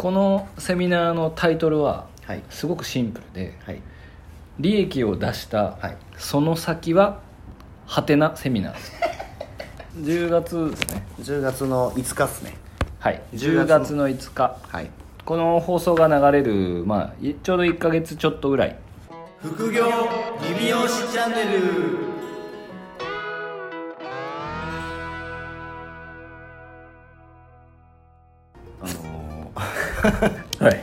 このセミナーのタイトルははい。すごくシンプルではい。利益を出したはい。その先はハテナセミナー。です10月ですね。10月の5日っすね。はい。10 10月の5日。はい。この放送が流れる、まあ、いちょうど1ヶ月ちょっとぐらい。副業リビオシチャンネル はい。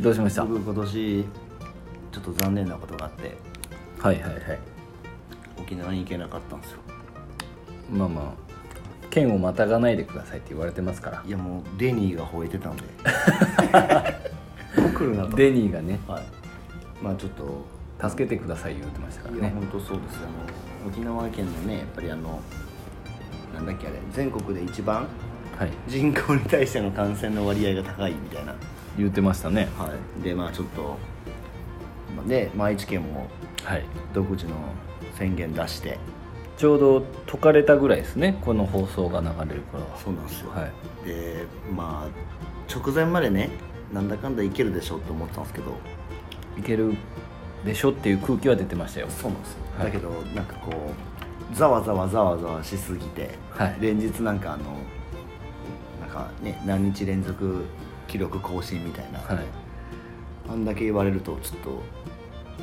どうしました？はい僕今年ちょっと残念なことがあって。はいはい沖縄に行けなかったんですよ。まあまあ。剣をまたがないでくださいって言われてますから。いやもうデニーが吠えてたんで。来るなと。デニーがね。はい。まあちょっと。助けてください言ってましたからいやね本当そうです。よあの沖縄県のねやっぱりあのなんだっけあれ全国で一番はい。人口に対しての感染の割合が高いみたいな。言ってましたね。はい。でまあちょっとまあで、まあ、愛知県もはい。独自の宣言出して。ちょうど解かれたぐらいですね。この放送が流れる頃は。そうなんですよ、はい。でまあ直前までねなんだかんだいけるでしょうって思ってたんですけど。いけるでしょっていう空気は出てましたよ。そうなんですよ、はい。だけどなんかこうざわざわざわざわしすぎて、はい。連日なんかあのかね何日連続記録更新みたいな、はい。あんだけ言われるとちょっと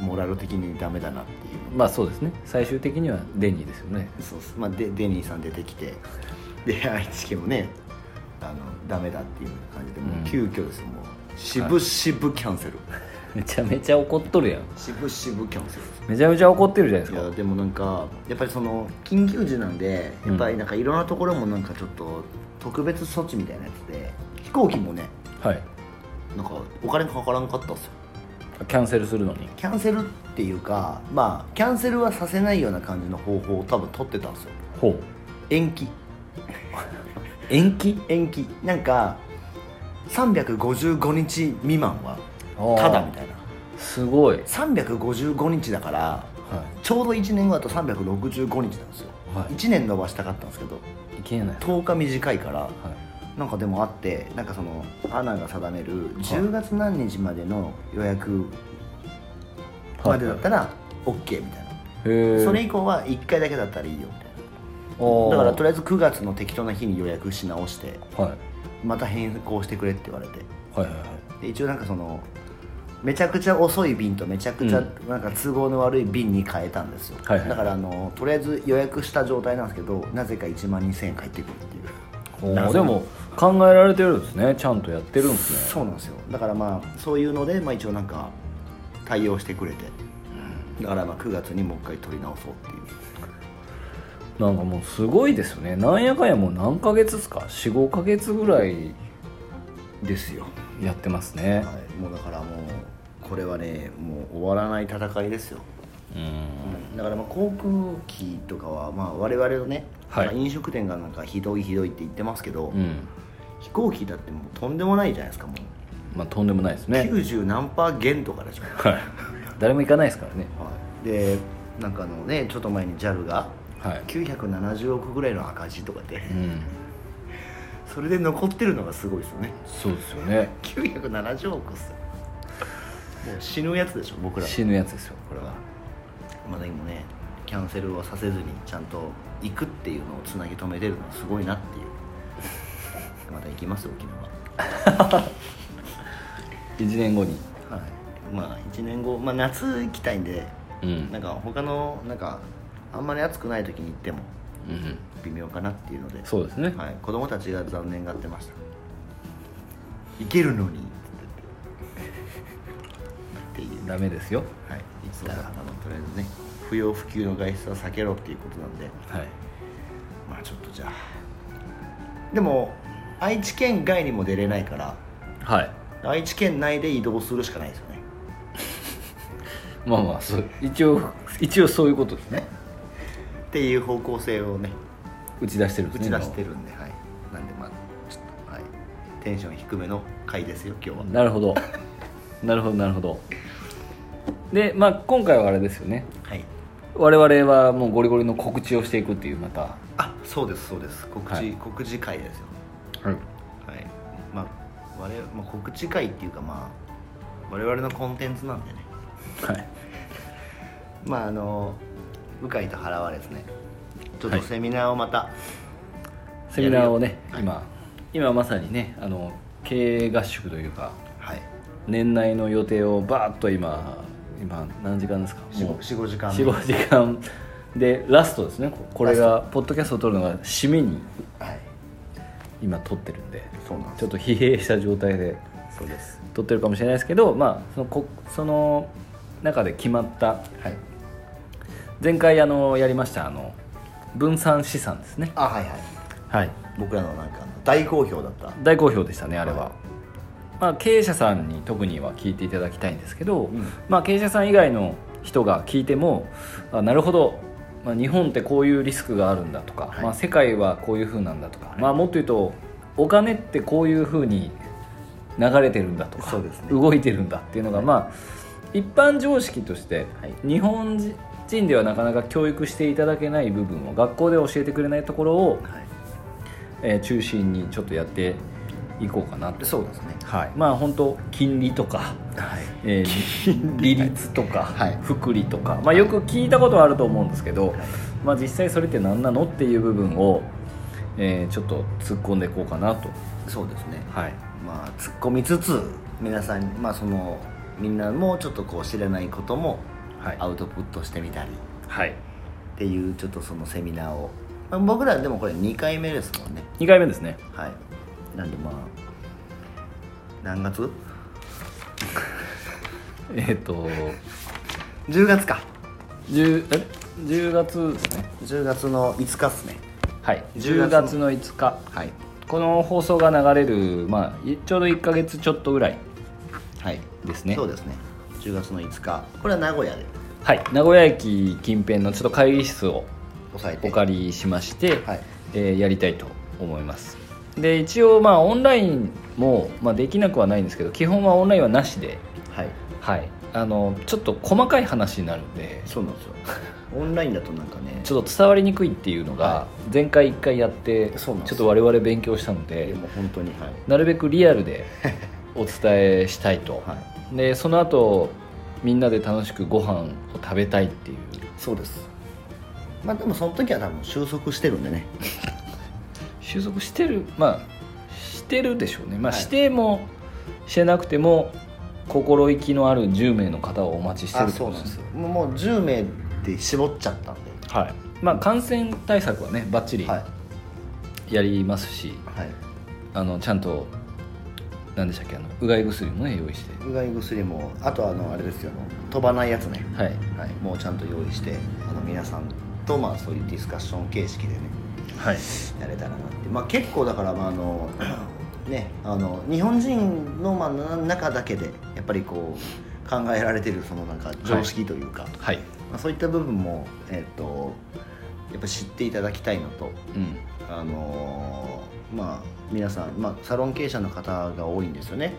モラル的にダメだなっていう。まあそうですね。最終的にはデニーですよね。そうまあ、デデニーさん出てきてで愛知県もねあのダメだっていう感じでもううん。急遽ですよ。もうしぶしぶキャンセル、めちゃめちゃ怒っとるやん。しぶしぶキャンセル。めちゃめちゃ怒ってるじゃないですか。いやでもなんかやっぱりその緊急時なんでやっぱりなんかいろんなところもなんかちょっと特別措置みたいなやつで飛行機もねはい。なんかお金かからんかったんですよ。キャンセルするのに。キャンセルっていうかまあキャンセルはさせないような感じの方法を多分取ってたんですよ。ほう。延期。延期？延期。なんか355日未満はあー。ただみたいなすごい、は355日だからちょうど1年後だと365日なんですよ、はい。1年延ばしたかったんですけどい、いけない10日短いからはい。なんかでもあってなんかそのアナが定める10月何日までの予約までだったら OK みたいな、へえそれ以降は1回だけだったらいいよみたいな。だからとりあえず9月の適当な日に予約し直してはい。また変更してくれって言われて。はいはいはい。で一応なんかそのめちゃくちゃ遅い便とめちゃくちゃうん。なんか都合の悪い便に変えたんですよ、はいはい。だからあのとりあえず予約した状態なんですけどなぜか1万2000円返ってくるっていう。でも考えられてるんですね。ちゃんとやってるんですね。そうなんですよ。だからまあそういうので、まあ、一応なんか対応してくれて。だからまあ9月にもう一回取り直そうっていう。なんかもうすごいですよね。なんやかんやもう何ヶ月ですか？45ヶ月ぐらいですよ、やってますね。はい、もうだからもうこれはねもう終わらない戦いですよ。うん。だからまあ航空機とかはまあ我々のね、はい。飲食店がなんかひどいひどいって言ってますけど、うん。飛行機だってもうとんでもないじゃないですかもう、まあとんでもないですね。90何パー減とかでしょ、はい。誰も行かないですからね。はい、でなんかあのねちょっと前に JAL がはい。970億ぐらいの赤字とかでうんそれで残ってるのがすごいですよね。そうですよね。970億っす。よもう死ぬやつでしょ僕ら死ぬやつですよこれは。まだ今ねキャンセルをさせずにちゃんと行くっていうのをつなぎ止めてるのはすごいなっていう。また行きますよ沖縄。1年後に。はい。まあ1年後、まあ、夏行きたいんでうん。なんか他のなんかあんまり暑くない時に行っても。うん微妙かなっていうので。そうですね。はい、子供たちが残念がってました。行けるのに。っていう。ダメですよ。はい。言ったら。あのとりあえずね不要不急の外出は避けろっていうことなんで。はい。まあちょっとじゃあ。でも愛知県外にも出れないから。はい。愛知県内で移動するしかないですよね。まあまあそう。一応一応そういうことですね。っていう方向性をね打ち出してるんですね打ち出してるんではい。なんでまあちょっとはい。テンション低めの回ですよ今日は。なるほど。なるほどなるほど。でまあ今回はあれですよね。はい。我々はもうゴリゴリの告知をしていくっていうまた。あそうですそうです。告知、はい。告知会ですよ。はい。はい。まあ我々、まあ、告知会っていうかまあ我々のコンテンツなんでね。はい。まああの鵜飼と原はですねちょっとはい。セミナーをまた、セミナーをね、はい。今今まさにねあの経営合宿というかはい。年内の予定をバーッと今今何時間ですか？もう45時間。45時間。でラストですね。ここれがポッドキャストを撮るのが締めにはい。今撮ってるんでそうなんです。ちょっと疲弊した状態でそうです。撮ってるかもしれないですけどまあそのこその中で決まったはい。前回あのやりましたあの分散資産ですね。あはいはい。はい。僕らのなんか大好評だった。大好評でしたねあれは、はい。まあ、経営者さんに特には聞いていただきたいんですけど、ん。まあ、経営者さん以外の人が聞いてもあなるほど、まあ、日本ってこういうリスクがあるんだとか、はい。まあ、世界はこういうふうなんだとか、まあ、もっと言うとお金ってこういうふうに流れてるんだとか、そうですね。動いてるんだっていうのが、まあ一般常識として、はい。日本人ではなかなか教育していただけない部分を学校で教えてくれないところを、はい。えー中心にちょっとやっていこうかなと。そうですね。はい、まあ本当金利とか、はい。えー利。率とか、はい。福利とか、まあ、よく聞いたことはあると思うんですけど、まあ、実際それって何なのっていう部分を、えーちょっと突っ込んでいこうかなと、そうですね。はい、まあ突っ込みつつ皆さんにまあそのみんなもちょっとこう知らないこともはいアウトプットしてみたり。っはい、ていうちょっとそのセミナーを、まあ、僕らでもこれ2回目ですもんね。2回目ですね。はい。なんでまあ何月？えっ、と ?10 月か。10, え？10月ですね。10月の5日っすね。はい。10 10月月の5日。はい。この放送が流れる、まあ、いちょうど1か月ちょっとぐらいはい。ですね。そうですね10月の5日これは名古屋で。はい名古屋駅近辺のちょっと会議室をお借りしまして、はい。えーやりたいと思います。で一応まあオンラインも、まあ、できなくはないんですけど基本はオンラインはなしで。はい。はい。あのちょっと細かい話になるんで。そうなんですよ。オンラインだとなんかねちょっと伝わりにくいっていうのがは前回1回やってちょそうなんですっと我々勉強したのいで本当にはい。なるべくリアルでお伝えしたいと、はいでその後みんなで楽しくご飯を食べたいっていう。そうです。まあでもその時は多分収束してるんでね。収束してる？まあしてるでしょうね。まあはい。してもしてなくても心意気のある10名の方をお待ちしてるそうなんですよ。もうもう10名で絞っちゃったんで。はい。まあ感染対策はねばっちりはい。やりますし、はい。あのちゃんと何でしたっけあのうがい薬もね用意して。うがい薬もあとあのあれですよ飛ばないやつね。はい。はい。もうちゃんと用意してあの皆さんとまあそういうディスカッション形式でねはい。やれたらなって。まあ結構だからまああの ねあの日本人のまあな中だけでやっぱりこう考えられてるそのなんか常識というか、はい。まあ、そういった部分もえっ、とやっぱ知っていただきたいのとうん。あのーまあ皆さん、まあ、サロン経営者の方が多いんですよね。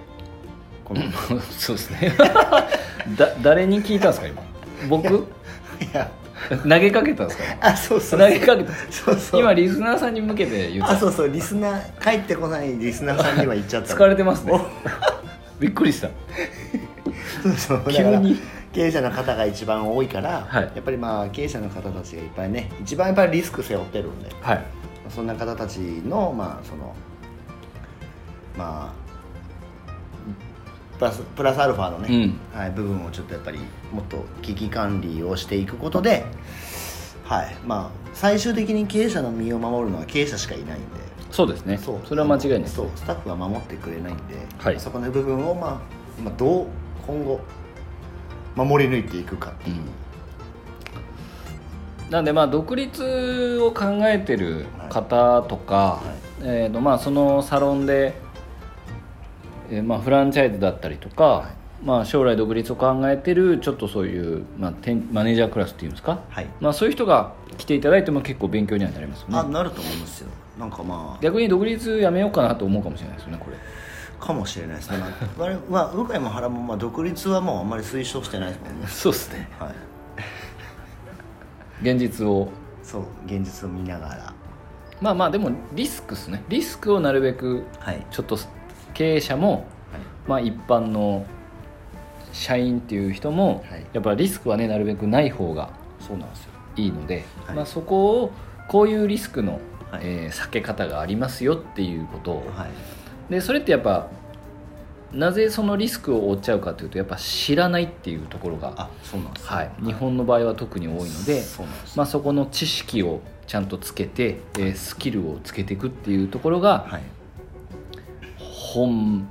この。い そうですね。だ誰に聞いたんですか今？僕？や投げかけたんですかあそう投そう。げかけた。そうそう。今リスナーさんに向けて言った。あそうそう。リスナー帰ってこないリスナーさんには言っちゃった。疲れてますね。びっくりした。そうそう。だ急に経営者の方が一番多いから、はい。やっぱりまあ経営者の方たちがいっぱいね一番やっぱりリスク背負ってるんではい。そんな方たちのまあそのまあプラスプラスアルファのね、はい、部分をちょっとやっぱりもっと危機管理をしていくことで、はい。まあ、最終的に経営者の身を守るのは経営者しかいないんで。そうですね。それは間違いないですそう。スタッフは守ってくれないんで、はい。そこの部分を、まあまあ、どう今後守り抜いていくかっていう、なんでまあ独立を考えてる方とか、えーとまあ、そのサロンで、えーまあ、フランチャイズだったりとか、まあ、将来独立を考えてるちょっとそういう、まあ、店マネージャークラスっていうんですか、はい。まあ、そういう人が来ていただいても結構勉強にはなりますよね。あなると思いますよ。なんかまあ。逆に独立やめようかなと思うかもしれないですよねこれかもしれないですね、まあ まあ、向井も原もまあ独立はもうあんまり推奨してないですもんね。そうですね。はい。現実を。そう現実を見ながら。まあまあでもリスクですね。リスクをなるべくはい。ちょっと経営者も、まあ、一般の社員っていう人も、はい。やっぱリスクはねなるべくない方がそうなんですよ。いいので、はい。まあ、そこをこういうリスクの、はい。えー避け方がありますよっていうことをはいでそれってやっぱなぜそのリスクを負っちゃうかというとやっぱ知らないっていうところが、あそうなんですよはい、日本の場合は特に多いので、そうなんですまあ、そこの知識をちゃんとつけて、えースキルをつけていくっていうところがはい。本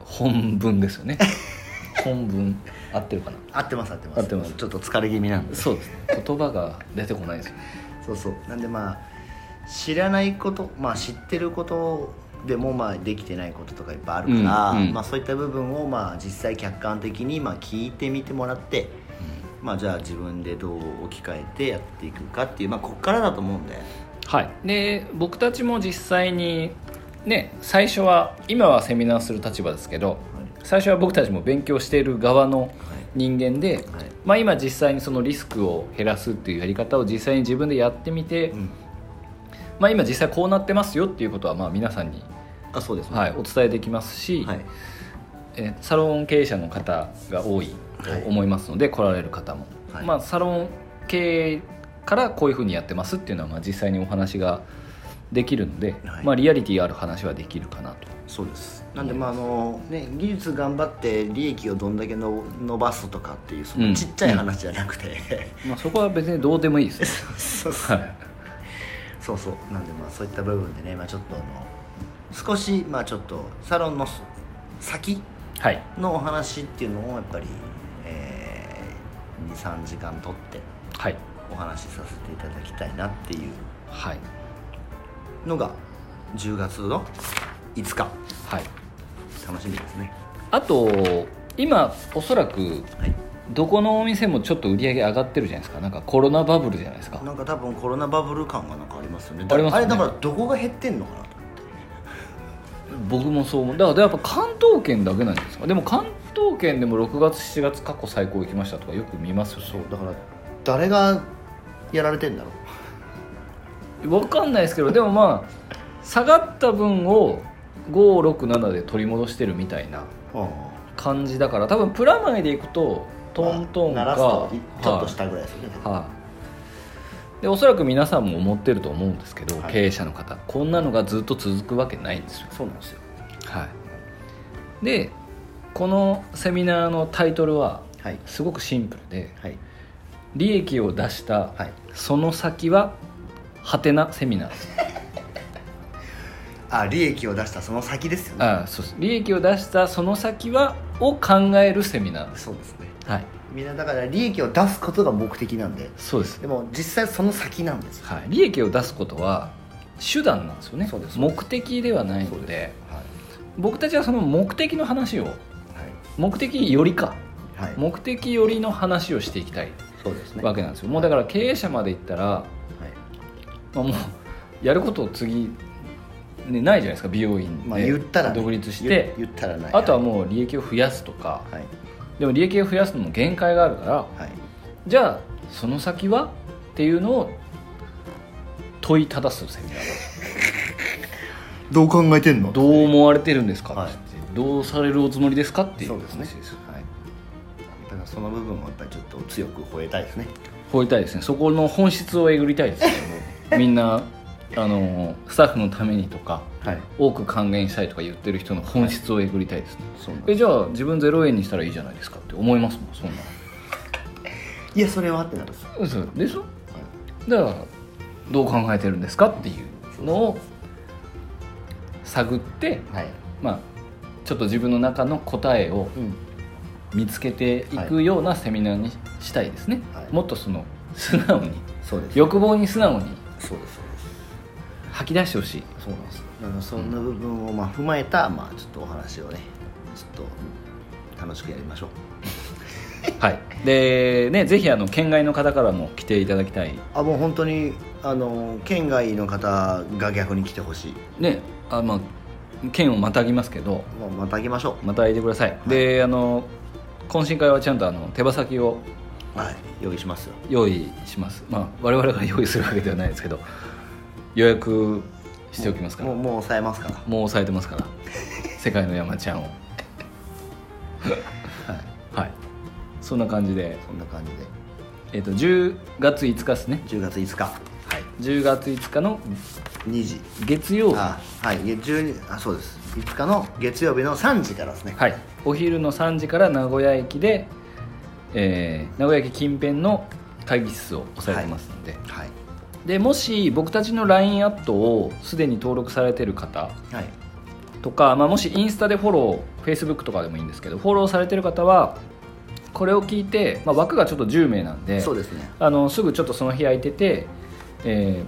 本文ですよね。本文合ってるかな。合ってます合ってます。合ってます。ちょっと疲れ気味なんで。そうです。ね言葉が出てこないですよ。そうそう。なんでまあ知らないことまあ知ってることでもまあできてないこととかいっぱいあるから、うんうん。まあ、そういった部分をまあ実際客観的にまあ聞いてみてもらって、まあ、じゃあ自分でどう置き換えてやっていくかっていうまあここからだと思うんで。はい。で僕たちも実際にね最初は今はセミナーする立場ですけど最初は僕たちも勉強している側の人間で、はい。まあ、今実際にそのリスクを減らすっていうやり方を実際に自分でやってみて、うんまあ、今実際こうなってますよっていうことはまあ皆さんに、あそうですね。はい、お伝えできますし、はい。えーサロン経営者の方が多いと思いますので、来られる方も、はい。まあ、サロン経営からこういうふうにやってますっていうのはまあ実際にお話ができるので、はい。まあ、リアリティある話はできるかなと。そうです。なんでまああのね技術頑張って利益をどんだけの伸ばすとかっていうそうん。のちっちゃい話じゃなくて、まあ、そこは別にどうでもいいですよ そうそうはいそうそう。なんでまあそういった部分でね、まあ、ちょっとあの少しまあちょっとサロンの先はい。のお話っていうのをやっぱり、えー、23時間取ってはい。お話しさせていただきたいなっていうはい。のが10月の5日。はい。楽しみですね。あと今おそらくはいどこのお店もちょっと売り上げ上がってるじゃないですか。なんかコロナバブルじゃないですか。なんか多分コロナバブル感がなんかありますよね。ありますよね。あれだからどこが減ってんのかなと僕もそう思う。だからやっぱ関東圏だけなんじゃないですか。でも関東圏でも6月7月過去最高行きましたとかよく見ますよ。そう。だから誰がやられてんだろう。分かんないですけどでもまあ下がった分を567で取り戻してるみたいな感じだから多分プラマイでいくとトントンか、鳴らすとちょっと下ぐらいですよね、はいはい。でおそらく皆さんも思ってると思うんですけど、はい。経営者の方こんなのがずっと続くわけないんですよ。そうなんですよ。はい。でこのセミナーのタイトルははい。すごくシンプルではい。利益を出したはい。その先はハテナセミナーですあ利益を出したその先ですよね。あそうです。利益を出したその先はを考えるセミナー。ですそうですね。はい。みんなだから利益を出すことが目的なんで。そうです、でも実際その先なんですよ。はい、利益を出すことは手段なんですよね。そうです目的ではないので。はい。僕たちはその目的の話をはい。目的よりかはい。目的よりの話をしていきたいそうですね。わけなんですよ。もうだから経営者まで行ったら、はい。まあ、もうやることを次、ね、ないじゃないですか美容院まあで言ったらね。独立して。言言ったらない。あとはもう利益を増やすとか。はい。でも利益を増やすのも限界があるからはい。じゃあその先はっていうのを問いただすセミナー。どう考えてんの？どう思われてるんですか、はい。どうされるおつもりですか？っていうそうですね。話ですはい。だからその部分をやっぱりちょっと強く吠えたいですね。吠えたいですね。そこの本質をえぐりたいですみんなあのスタッフのためにとかはい。多く還元したいとか言ってる人の本質をえぐりたいですね、そうなんえじゃあ自分0円にしたらいいじゃないですかって思いますもんそんないやそれはってなるんでしょ？だからどう考えてるんですかっていうのを探ってはい。まあちょっと自分の中の答えをうん。見つけていくようなセミナーにしたいですね、はい。もっとその素直にそうです。欲望に素直に。そうです吐き出してほしい。そうなんです。だからそんな部分をまあ踏まえた、まあちょっとお話をねちょっと楽しくやりましょう。はい。でねぜひあの県外の方からも来ていただきたい。あもう本当にあの県外の方が逆に来てほしい。ねあまあ県をまたぎますけど。もうまた来ましょまたいてください、であの懇親会はちゃんとあの手羽先をうはい用意しますよ。用意します。まあ我々が用意するわけではないですけど予約しておきますから。もうもう抑えますから。もう押さえてますから。世界の山ちゃんを。はい、はい、そんな感じで。そんな感じで。えっ、ー、と10月5日ですね。10月5日。はい。10月5日の2時。月曜日。あはい。12あそうです。5日の月曜日の3時からですね。はい。お昼の3時から名古屋駅で、えー、名古屋駅近辺の会議室を押さえてますので、はい、はい、でもし僕たちの LINE アットをすでに登録されてる方、はい、とか、まあ、もしインスタでフォロー Facebook とかでもいいんですけどフォローされてる方はこれを聞いて、まあ、枠がちょっと10名なんでそうです,、ね、あのすぐちょっとその日空いてて、え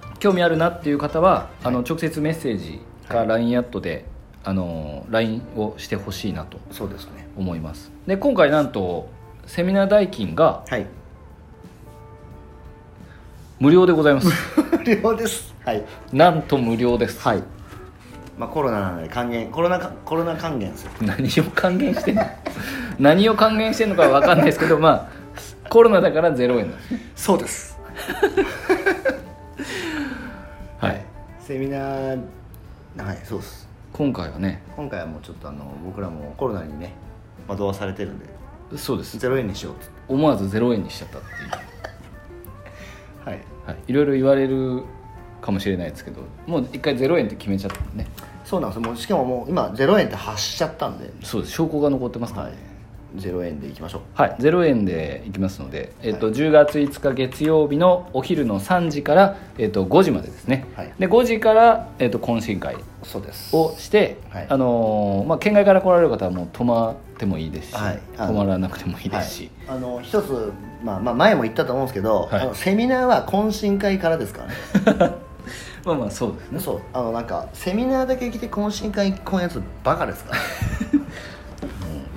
ー、興味あるなっていう方は、はい、あの直接メッセージか LINE アットで、あの LINE をしてほしいなとそうですね。思います。で今回なんとセミナー代金が、はい、無料でございます。無料です。はい。なんと無料です。はい。まあコロナなので還元コロナコロナ還元する。何を還元してんの？何を還元してんのかは分かんないですけどまあコロナだから0円そうです。はい。セミナーはいそうです。今回はね。今回はもうちょっとあの僕らもコロナにね惑わされてるんでそうです。0円にしようって。思わず0円にしちゃったっていうはい、はい、いろいろ言われるかもしれないですけどもう一回0円って決めちゃったんね。そうなんですもうしかももう今0円って発しちゃったんで。そうです。証拠が残ってますからね、はい0円でいきましょう。はい0円でいきますので、えっと、10月5日月曜日のお昼の3時から、えっと、5時までですね、はい、で5時から、えっと、懇親会をしてはい、あのー、まあ、県外から来られる方はもう泊まってもいいですし、はい、泊まらなくてもいいですし、はい、あの一つ、まあまあ、前も言ったと思うんですけど、あのセミナーは懇親会からですからね。まあまあそうですね。そう。あのなんかセミナーだけ来て懇親会行くやつバカですから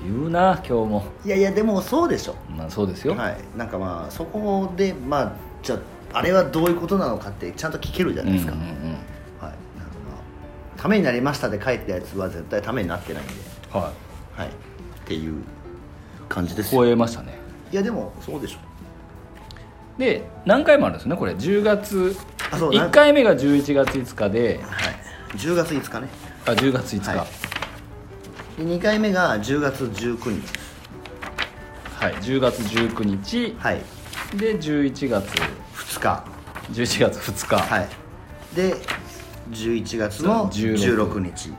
言うな今日も。いやいやでもそうでしょ。まあそうですよ。はい。なんかまあそこでまあじゃああれはどういうことなのかってちゃんと聞けるじゃないですか、うんうんうん、はい。なんかためになりましたで書いたやつは絶対ためになってないんで。はい、はい、っていう感じです超えましたね。いやでもそうでしょ。で何回もあるんですねこれ。10月1回目が11月5日で、はい、10月5日ね。あ10月5日、はいで2回目が10月19日。はい10月19日。はい。で11月2日。11月2日。はい。で11月の16日。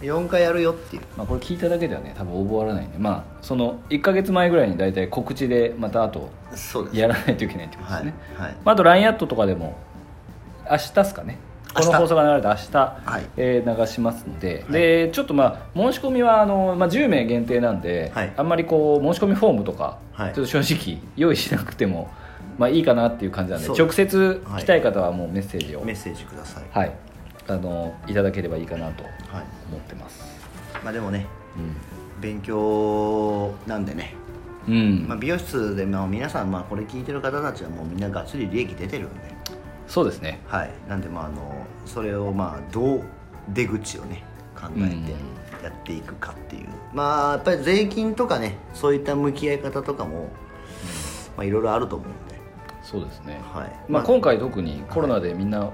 4回やるよっていう、まあ、これ聞いただけではね多分覚わらないんで。まあその1か月前ぐらいに大体告知でまたあとやらないといけないってことですね、はい。はい。まあ、あと LINE アットとかでも明日っすかねこの放送が流れた明日、はい、えー、流しますので。はい、でちょっとまあ申し込みはあの、まあ、10名限定なんで、はい、あんまりこう申し込みフォームとか、ちょっと正直用意しなくても、まあ、いいかなっていう感じなんで直接来たい方はもうメッセージを、メッセージください、はい、あのいただければいいかなと思ってます、まあ、でもね、うん、勉強なんでね。うん。まあ、美容室で、まあ、皆さん、まあ、これ聞いてる方たちはもうみんながっつり利益出てるんでそうですね。はい。なんでまああのそれをまあどう出口をね考えてやっていくかっていう、まあやっぱり税金とかねそういった向き合い方とかも、まあいろいろあると思うんで。そうですね、はい。まあ、今回特にコロナでみんな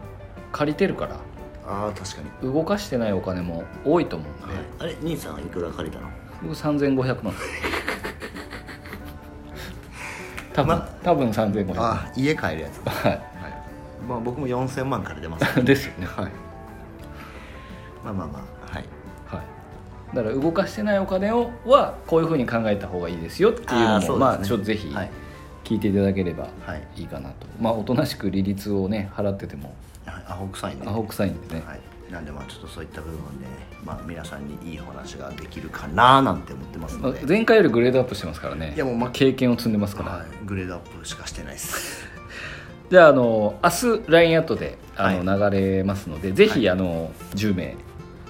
借りてるから、はい、ああ確かに。動かしてないお金も多いと思うんで、はい、あれ兄さんはいくら借りたの？僕3500万。多分、ま、多分3500万。あ家帰るやつはいまあ、僕も4000万から出ます、ね、ですよね。はい。まあまあまあはい、はい、だから動かしてないお金をはこういうふうに考えた方がいいですよっていうのも、ね、まあちょっとぜひ聞いていただければいいかなと、はい、まあおとなしく利率をね払ってても。アホ臭いんで、ね、アホ臭いんでね、はい、なんでまあちょっとそういった部分で、まあ、皆さんにいい話ができるかななんて思ってますので。前回よりグレードアップしてますからね。いやもう、まあ、経験を積んでますから、はい、グレードアップしかしてないですじゃああの明日 LINE アットであの、はい、流れますのでぜひ、あの10名。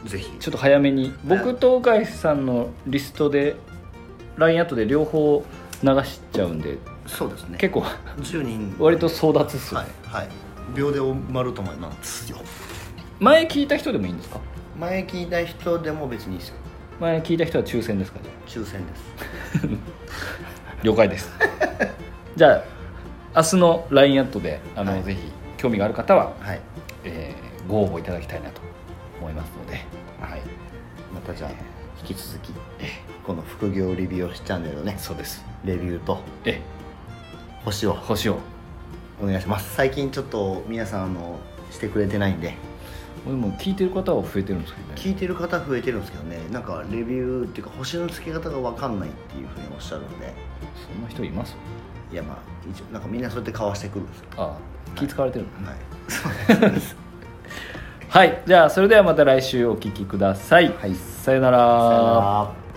ぜひ。ちょっと早めに僕と鵜飼さんのリストで LINE アットで両方流しちゃうんでそうですね。結構10人。割と争奪っすよね、はい、はい、秒で埋まると思いますよ。前聞いた人でもいいんですか？前聞いた人でも別にいいですよ。前聞いた人は抽選ですかね？抽選です。了解です。じゃあ明日の LINE アットであの、はい、ぜひ興味がある方は、はい。えー、ご応募いただきたいなと思いますので、はい、たじゃあ引き続きこの副業リビューチャンネルのね。そうです。レビューと。え。星を。星を。お願いします。最近ちょっと皆さんあのしてくれてないんででも聞いてる方は増えてるんですけどね。聞いてる方増えてるんですけどね。なんかレビューっていうか星の付け方が分かんないっていうふうにおっしゃるんで。そんな人います？いやまあ一応なんかみんなそうやって交わしてくるんですよ。ああ気使われてるの、はい。そうですはい。じゃあそれではまた来週お聞きください、はい。さよなら。さよなら